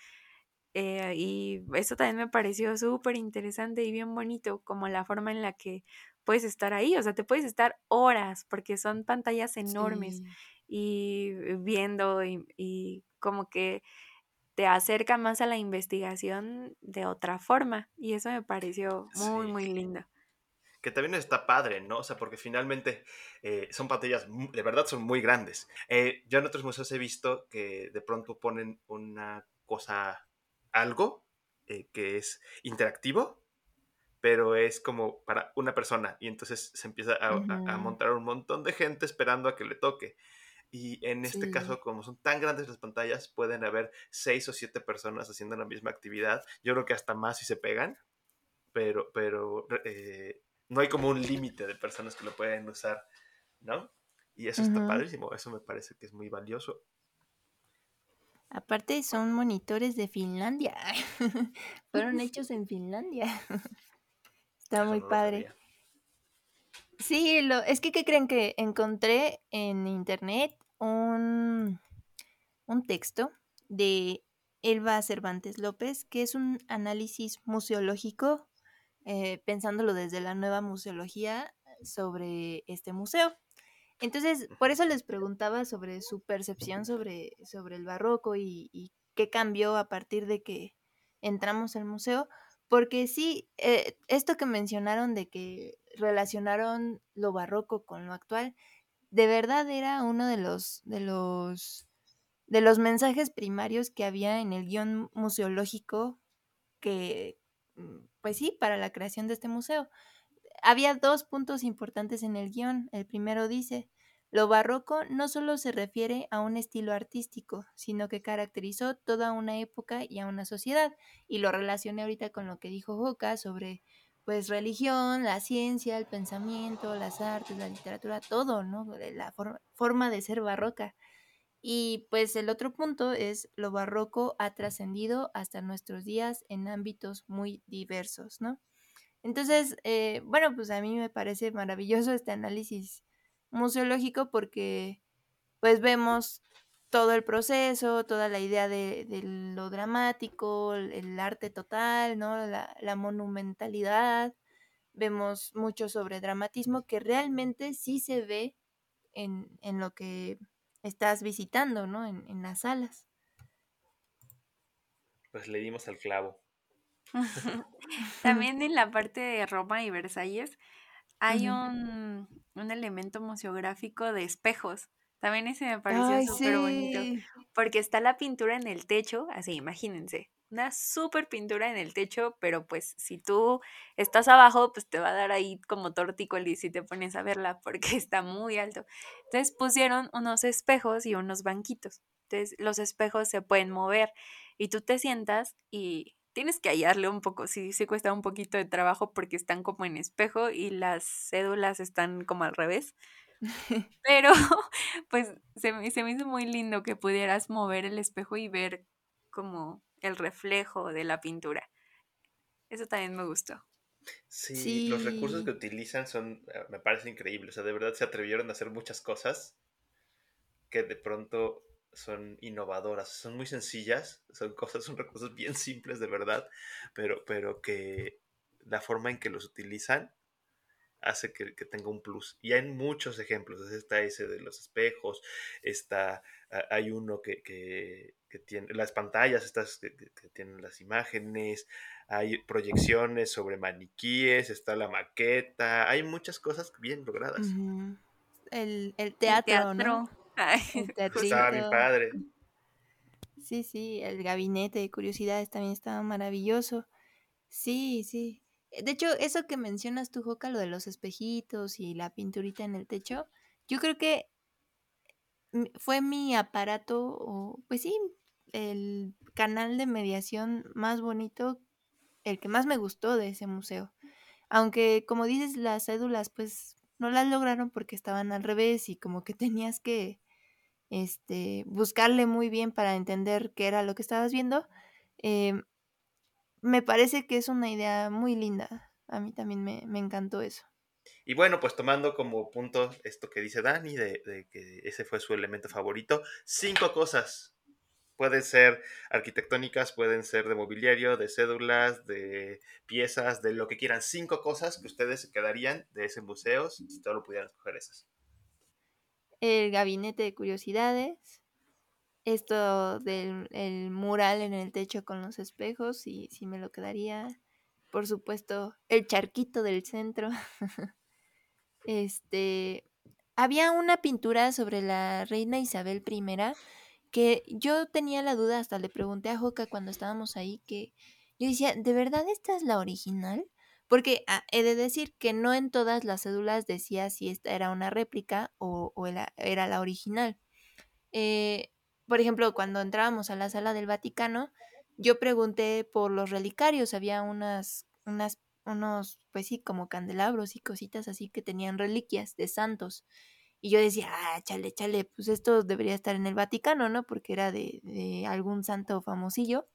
C: Eh, y eso también me pareció súper interesante y bien bonito, como la forma en la que puedes estar ahí, o sea, te puedes estar horas porque son pantallas enormes y viendo y, como que te acerca más a la investigación de otra forma y eso me pareció muy, muy lindo.
A: Que también está padre, ¿no? O sea, porque finalmente eh, son pantallas, de verdad son muy grandes. Eh, yo en otros museos he visto que de pronto ponen una cosa, algo eh, que es interactivo pero es como para una persona y entonces se empieza a, montar un montón de gente esperando a que le toque. Y en este caso, como son tan grandes las pantallas, pueden haber seis o siete personas haciendo la misma actividad. Yo creo que hasta más si se pegan, pero, pero eh, no hay como un límite de personas que lo pueden usar, ¿no? Y eso está padrísimo, eso me parece que es muy valioso.
B: Aparte son monitores de Finlandia. Fueron hechos en Finlandia. Está muy padre. Sí, lo, es que ¿qué creen que encontré en internet un, un texto de Elba Cervantes López, que es un análisis museológico, eh, pensándolo desde la nueva museología sobre este museo. Entonces, por eso les preguntaba sobre su percepción sobre, sobre el barroco y, y qué cambió a partir de que entramos al museo, porque sí, eh, esto que mencionaron de que relacionaron lo barroco con lo actual, de verdad era uno de los, de los, de los mensajes primarios que había en el guion museológico que, mm, pues sí, para la creación de este museo. Había dos puntos importantes en el guion. El primero dice, lo barroco no solo se refiere a un estilo artístico, sino que caracterizó toda una época y a una sociedad. Y lo relacioné ahorita con lo que dijo Joca sobre pues religión, la ciencia, el pensamiento, las artes, la literatura, todo, ¿no? La forma de ser barroca. Y pues el otro punto es lo barroco ha trascendido hasta nuestros días en ámbitos muy diversos, ¿no? Entonces, eh, bueno, pues a mí me parece maravilloso este análisis museológico porque pues vemos todo el proceso, toda la idea de, lo dramático, el, arte total, ¿no? La, monumentalidad. Vemos mucho sobre dramatismo que realmente sí se ve en, lo que estás visitando, ¿no? En, en, las salas.
A: Pues le dimos al clavo.
C: También en la parte de Roma y Versalles hay un, elemento museográfico de espejos. También ese me pareció súper bonito. Porque está la pintura en el techo, así, imagínense, una súper pintura en el techo, pero pues si tú estás abajo, pues te va a dar ahí como tortícolis si te pones a verla porque está muy alto. Entonces pusieron unos espejos y unos banquitos. Entonces los espejos se pueden mover y tú te sientas y tienes que hallarle un poco, sí, sí cuesta un poquito de trabajo porque están como en espejo y las cédulas están como al revés. Pero pues se me, se me hizo muy lindo que pudieras mover el espejo y ver como el reflejo de la pintura. Eso también me gustó.
A: Sí, los recursos que utilizan son, eh, me parece increíbles. O sea, de verdad se atrevieron a hacer muchas cosas que de pronto son innovadoras, son muy sencillas, son cosas, son recursos bien simples de verdad, pero, pero que la forma en que los utilizan hace que, tenga un plus. Y hay muchos ejemplos, está ese de los espejos, está, hay uno que, tiene las pantallas, estas que, tienen las imágenes, hay proyecciones sobre maniquíes, está la maqueta, hay muchas cosas bien logradas.
B: el, teatro, ¿no?
A: Estaba mi padre.
B: Sí, sí, el gabinete de curiosidades también estaba maravilloso. Sí, sí. De hecho, eso que mencionas tú, Joca, lo de los espejitos y la pinturita en el techo, yo creo que fue mi aparato, o pues sí, el canal de mediación más bonito, el que más me gustó de ese museo. Aunque, como dices, las cédulas, pues no las lograron porque estaban al revés y como que tenías que este, buscarle muy bien para entender qué era lo que estabas viendo, em, me parece que es una idea muy linda. A mí también me, encantó eso.
A: Y bueno, pues tomando como punto esto que dice Dani, de, que ese fue su elemento favorito, cinco cosas. Pueden ser arquitectónicas, pueden ser de mobiliario, de cédulas, de piezas, de lo que quieran. Cinco cosas que ustedes se quedarían de ese museo si solo pudieran escoger esas
B: el gabinete de curiosidades, esto del el mural en el techo con los espejos, y si me lo quedaría, por supuesto, el charquito del centro. este, había una pintura sobre la reina Isabel I que yo tenía la duda, hasta le pregunté a Joca cuando estábamos ahí, que yo decía, ¿de verdad esta es la original? Porque ah, he de decir que no en todas las cédulas decía si esta era una réplica o, era, la original. Eh, por ejemplo, cuando entrábamos a la sala del Vaticano, yo pregunté por los relicarios, había unas, unas, unos, pues sí, como candelabros y cositas así que tenían reliquias de santos. Y yo decía, ah, chale, chale, pues esto debería estar en el Vaticano, ¿no? Porque era de, de algún santo famosillo.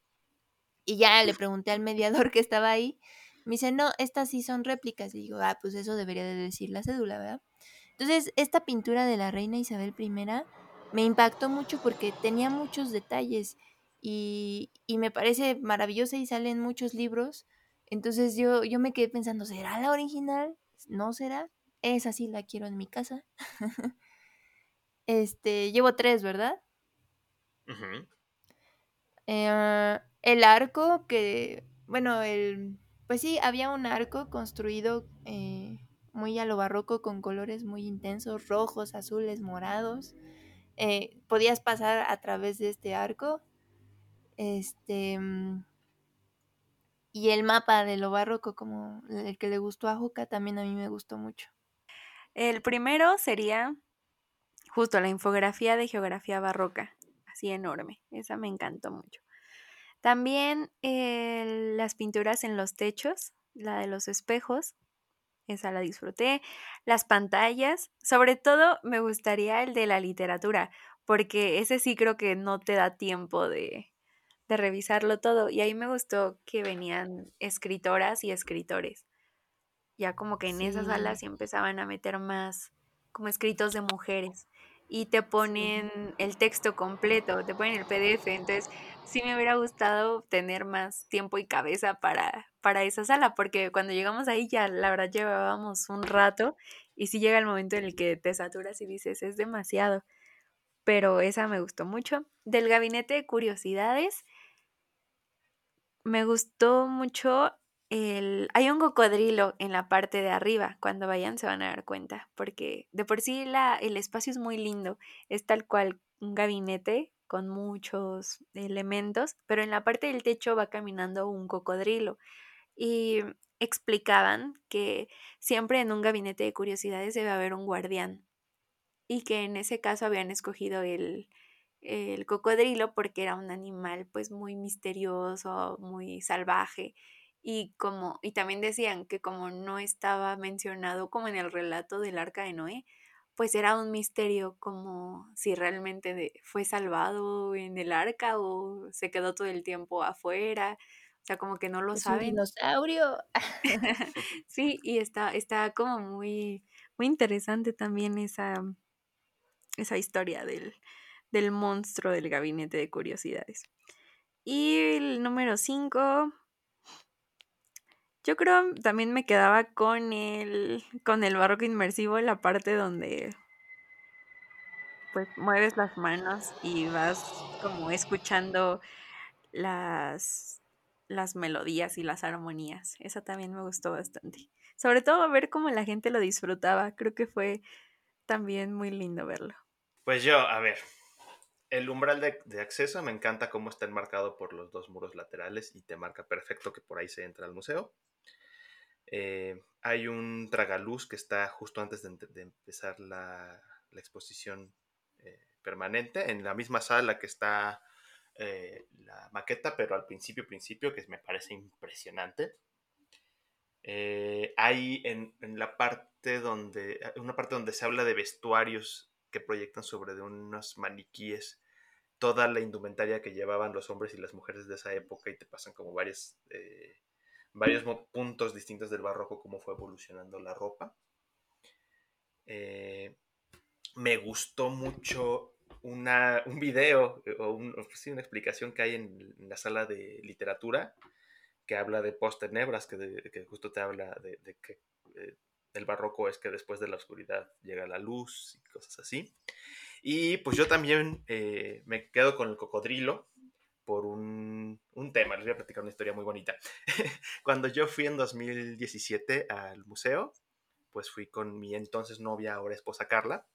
B: Y ya le pregunté al mediador que estaba ahí me dice, no, estas sí son réplicas. Y digo, ah, pues eso debería de decir la cédula, ¿verdad? Entonces, esta pintura de la reina Isabel I me impactó mucho porque tenía muchos detalles y, me parece maravillosa y sale en muchos libros. Entonces yo, yo me quedé pensando, ¿será la original? ¿No será? Esa sí la quiero en mi casa. este, llevo tres, ¿verdad? Eh, el arco que, bueno, el, pues sí, había un arco construido eh, muy a lo barroco con colores muy intensos, rojos, azules, morados. Eh, podías pasar a través de este arco. Este. Mm, y el mapa de lo barroco, como el que le gustó a Juca, también a mí me gustó mucho.
C: El primero sería justo la infografía de geografía barroca, así enorme. Esa me encantó mucho. También las pinturas en los techos, la de los espejos, esa la disfruté. Las pantallas, sobre todo me gustaría el de la literatura, porque ese sí creo que no te da tiempo de, de revisarlo todo. Y ahí me gustó que venían escritoras y escritores. Ya como que en esas salas sí empezaban a meter más como escritos de mujeres y te ponen el texto completo, te ponen el PDF. Entonces, sí me hubiera gustado tener más tiempo y cabeza para, para esa sala, porque cuando llegamos ahí ya, la verdad, llevábamos un rato y sí llega el momento en el que te saturas y dices, es demasiado. Pero esa me gustó mucho. Del gabinete de curiosidades, me gustó mucho hay un cocodrilo en la parte de arriba, cuando vayan se van a dar cuenta, porque de por sí la, el espacio es muy lindo, es tal cual un gabinete con muchos elementos, pero en la parte del techo va caminando un cocodrilo. Y explicaban que siempre en un gabinete de curiosidades debe haber un guardián y que en ese caso habían escogido el, el cocodrilo porque era un animal pues muy misterioso, muy salvaje y como y también decían que como no estaba mencionado como en el relato del arca de Noé, pues era un misterio como si realmente fue salvado en el arca o se quedó todo el tiempo afuera. O sea, como que no lo
B: Es un
C: saben.
B: dinosaurio.
C: sí, y está, está como muy, muy interesante también esa, esa historia del, del monstruo del gabinete de curiosidades. Y el número 5, yo creo también me quedaba con el, con el barroco inmersivo, la parte donde pues mueves las manos y vas como escuchando las, las melodías y las armonías. Esa también me gustó bastante. Sobre todo ver cómo la gente lo disfrutaba. Creo que fue también muy lindo verlo.
A: Pues yo, a ver, el umbral de, de, acceso me encanta cómo está enmarcado por los dos muros laterales y te marca perfecto que por ahí se entra al museo. Eh, hay un tragaluz que está justo antes de, de empezar la, la exposición eh, permanente, en la misma sala que está eh, la maqueta, pero al principio, principio, que me parece impresionante. Eh, hay en, en, la parte donde, una parte donde se habla de vestuarios que proyectan sobre de unos maniquíes toda la indumentaria que llevaban los hombres y las mujeres de esa época y te pasan como varias, eh, varios puntos distintos del barroco, cómo fue evolucionando la ropa. Eh, me gustó mucho una, un video o un, sí, una explicación que hay en, la sala de literatura que habla de post-tenebras, que, justo te habla de, que eh, el barroco es que después de la oscuridad llega la luz y cosas así. Y pues yo también eh, me quedo con el cocodrilo por un, un, tema, les voy a platicar una historia muy bonita. Cuando yo fui en 2017 al museo, pues fui con mi entonces novia, ahora esposa Carla,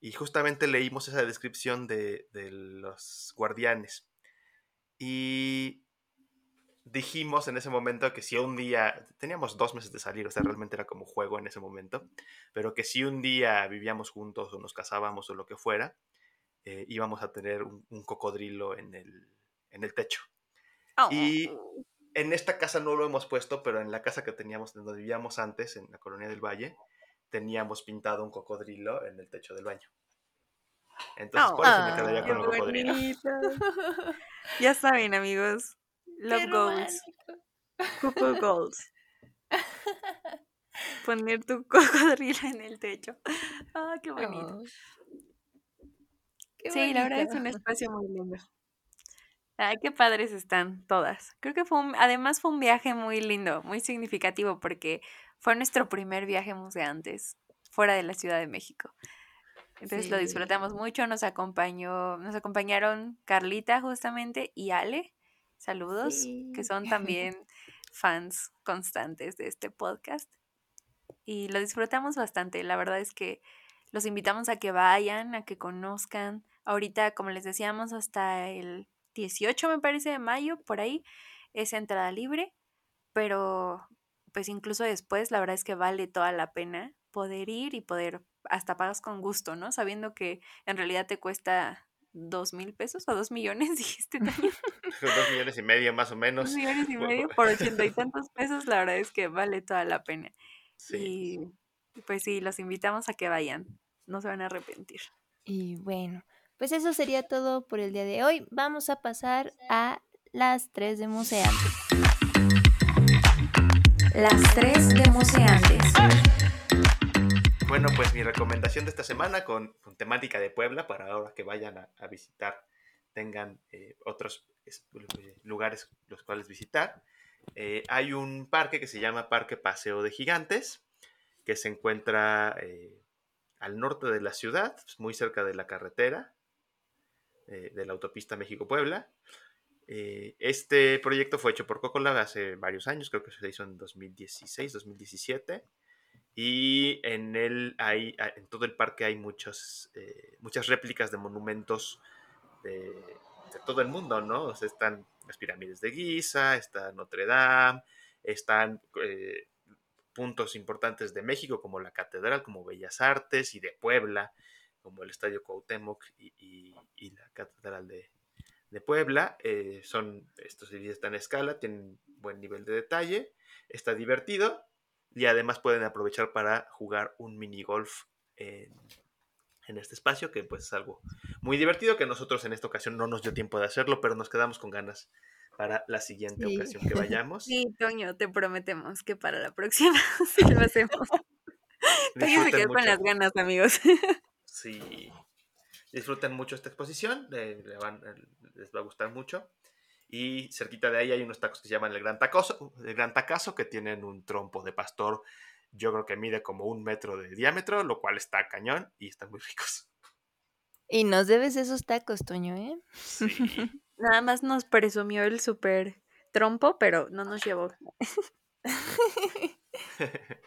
A: y justamente leímos esa descripción de, de los guardianes. Y dijimos en ese momento que si un día, teníamos dos meses de salir, o sea, realmente era como juego en ese momento, pero que si un día vivíamos juntos o nos casábamos o lo que fuera, eh, íbamos a tener un, un, cocodrilo en el, en el techo. Oh. Y en esta casa no lo hemos puesto, pero en la casa que teníamos, donde vivíamos antes, en la colonia del Valle, teníamos pintado un cocodrilo en el techo del baño. Entonces, oh, por eso me quedaría con el cocodrilo.
C: ya saben, amigos, Love Qué goals. Coco goals. Poner tu cocodrilo en el techo. Ah, qué bonito. Oh. Qué sí, bonito. la verdad es un espacio muy lindo. Ay, qué padres están todas. Creo que fue un, además fue un viaje muy lindo, muy significativo, porque fue nuestro primer viaje museantes fuera de la Ciudad de México. Entonces sí. lo disfrutamos mucho, nos acompañó, nos acompañaron Carlita justamente y Ale. Saludos, sí. que son también fans constantes de este podcast. Y lo disfrutamos bastante. La verdad es que los invitamos a que vayan, a que conozcan. Ahorita, como les decíamos, hasta el 18, me parece, de mayo, por ahí, es entrada libre. Pero, pues incluso después, la verdad es que vale toda la pena poder ir y poder hasta pagas con gusto, ¿no? Sabiendo que en realidad te cuesta dos mil pesos o dos millones, dijiste también.
A: dos millones y medio más o menos.
C: Dos millones y medio por ochenta y tantos pesos, la verdad es que vale toda la pena. Sí. Y pues sí, los invitamos a que vayan, no se van a arrepentir.
B: Y bueno, pues eso sería todo por el día de hoy. Vamos a pasar a las tres de Museantes. Las tres de Museantes.
A: Bueno, pues mi recomendación de esta semana con, con temática de Puebla para ahora que vayan a, a visitar, tengan eh, otros lugares los cuales visitar. Eh, hay un parque que se llama Parque Paseo de Gigantes, que se encuentra eh, al norte de la ciudad, pues, muy cerca de la carretera eh, de la autopista México-Puebla. este proyecto fue hecho por Cocolab hace varios años, creo que se hizo en 2016, 2017. Y en él hay, en todo el parque hay muchos, eh, muchas réplicas de monumentos todo el mundo, ¿no? Están las pirámides de Giza, está Notre Dame, están eh, puntos importantes de México como la Catedral, como Bellas Artes y de Puebla, como el Estadio Cuauhtémoc y, la Catedral de, Puebla. Eh, son, estos edificios están en escala, tienen buen nivel de detalle, está divertido y además pueden aprovechar para jugar un mini golf en, este espacio, que pues es algo muy divertido que nosotros en esta ocasión no nos dio tiempo de hacerlo, pero nos quedamos con ganas para la siguiente ocasión que vayamos.
C: Sí, Toño, te prometemos que para la próxima sí lo hacemos. Toño se quedó con las ganas, amigos.
A: Sí. Disfruten mucho esta exposición, les, les va a gustar mucho. Y cerquita de ahí hay unos tacos que se llaman el Gran Tacoso, el Gran Tacazo, que tienen un trompo de pastor, yo creo que mide como un metro de diámetro, lo cual está cañón y están muy ricos.
B: Y nos debes esos tacos, Toño, ¿eh? Sí.
C: Nada más nos presumió el super trompo, pero no nos llevó.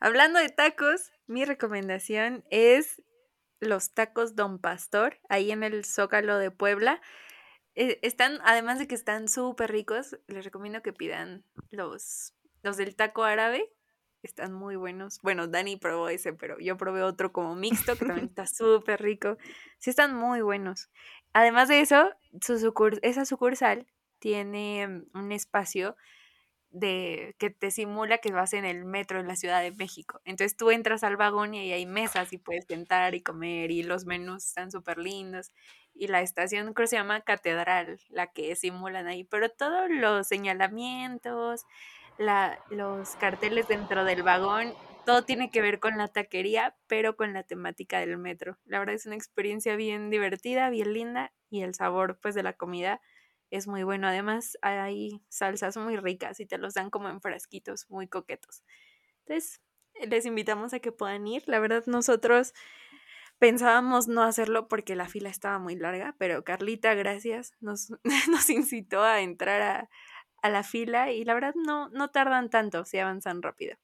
C: Hablando de tacos, mi recomendación es los tacos Don Pastor, ahí en el Zócalo de Puebla. Eh, están, además de que están súper ricos, les recomiendo que pidan los, los del taco árabe. Están muy buenos. Bueno, Dani probó ese, pero yo probé otro como mixto que también está súper rico. Sí, están muy buenos. Además de eso, su esa sucursal tiene un espacio de que te simula que vas en el metro en la Ciudad de México. Entonces tú entras al vagón y ahí hay mesas y puedes sentar y comer y los menús están súper lindos. Y la estación creo se llama Catedral, la que simulan ahí, pero todos los señalamientos, la, los carteles dentro del vagón todo tiene que ver con la taquería, pero con la temática del metro. La verdad es una experiencia bien divertida, bien linda y el sabor pues de la comida es muy bueno. Además hay salsas muy ricas y te los dan como en frasquitos muy coquetos. Entonces les invitamos a que puedan ir. La verdad nosotros pensábamos no hacerlo porque la fila estaba muy larga, pero Carlita, gracias, nos, nos incitó a entrar a, a la fila y la verdad no, no tardan tanto, se avanzan rápido.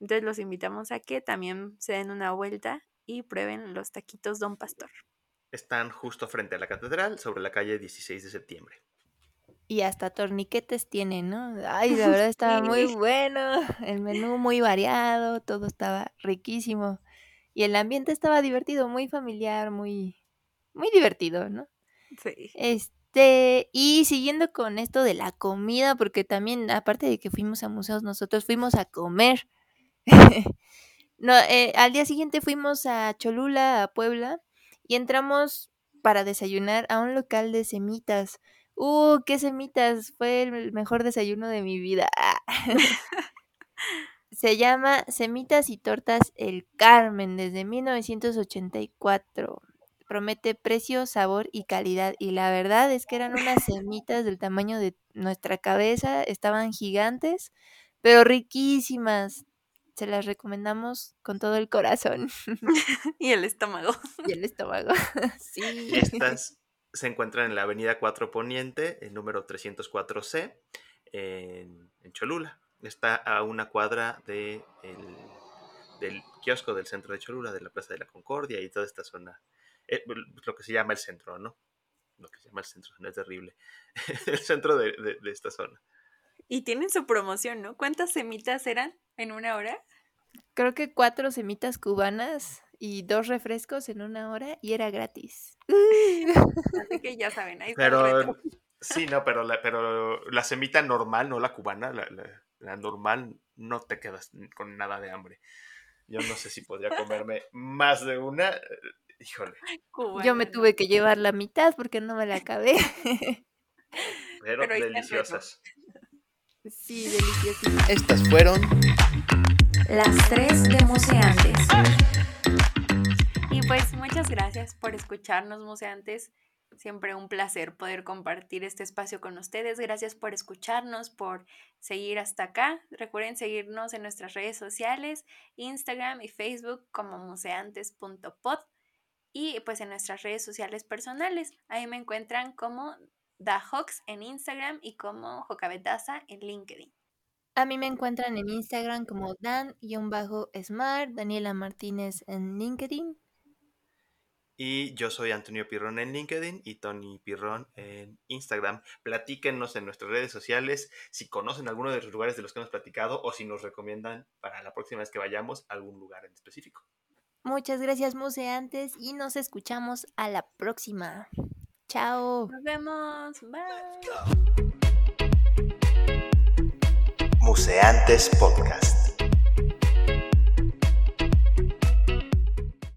C: Entonces los invitamos a que también se den una vuelta y prueben los taquitos Don Pastor.
A: Están justo frente a la catedral, sobre la calle 16 de septiembre.
B: Y hasta torniquetes tienen, ¿no? Ay, la verdad estaba muy bueno, el menú muy variado, todo estaba riquísimo. Y el ambiente estaba divertido, muy familiar, muy, muy divertido, ¿no?
C: Sí.
B: Este, y siguiendo con esto de la comida, porque también, aparte de que fuimos a museos, nosotros fuimos a comer. no, eh, al día siguiente fuimos a Cholula, a Puebla, y entramos para desayunar a un local de semitas. ¡Uh, qué semitas! Fue el mejor desayuno de mi vida. Se llama Semitas y Tortas El Carmen desde 1984. Promete precio, sabor y calidad. Y la verdad es que eran unas semitas del tamaño de nuestra cabeza. Estaban gigantes, pero riquísimas se las recomendamos con todo el corazón.
C: y el estómago.
B: Y el estómago.
A: sí. Estas se encuentran en la avenida 4 Poniente, el número 304C, en, Cholula. Está a una cuadra de del kiosco del centro de Cholula, de la Plaza de la Concordia y toda esta zona. Eh, lo que se llama el centro, ¿no? Lo que se llama el centro, no es terrible. el centro de esta zona.
C: Y tienen su promoción, ¿no? ¿Cuántas semitas eran en una hora?
B: Creo que cuatro semitas cubanas y dos refrescos en una hora y era gratis.
C: Así que ya saben, ahí está
A: pero, Sí, no, pero la, pero la semita normal, no la cubana, la, normal, no te quedas con nada de hambre. Yo no sé si podría comerme más de una. Híjole.
B: Yo me tuve que llevar la mitad porque no me la acabé.
A: Pero, deliciosas.
B: Sí, deliciosísimo.
A: Estas fueron
C: las tres de Museantes. Y pues muchas gracias por escucharnos, Museantes. Siempre un placer poder compartir este espacio con ustedes. Gracias por escucharnos, por seguir hasta acá. Recuerden seguirnos en nuestras redes sociales, Instagram y Facebook como museantes.pod y pues en nuestras redes sociales personales. Ahí me encuentran como Dahox en Instagram y como Jocabetaza en LinkedIn.
B: A mí me encuentran en Instagram como Dan-Smart, Daniela Martínez en LinkedIn.
A: Y yo soy Antonio Pirrón en LinkedIn y Tony Pirrón en Instagram. Platíquenos en nuestras redes sociales si conocen alguno de los lugares de los que hemos platicado o si nos recomiendan para la próxima vez que vayamos a algún lugar en específico.
B: Muchas gracias, museantes, y nos escuchamos a la próxima. Chao.
C: Nos vemos. Bye.
A: Museantes Podcast.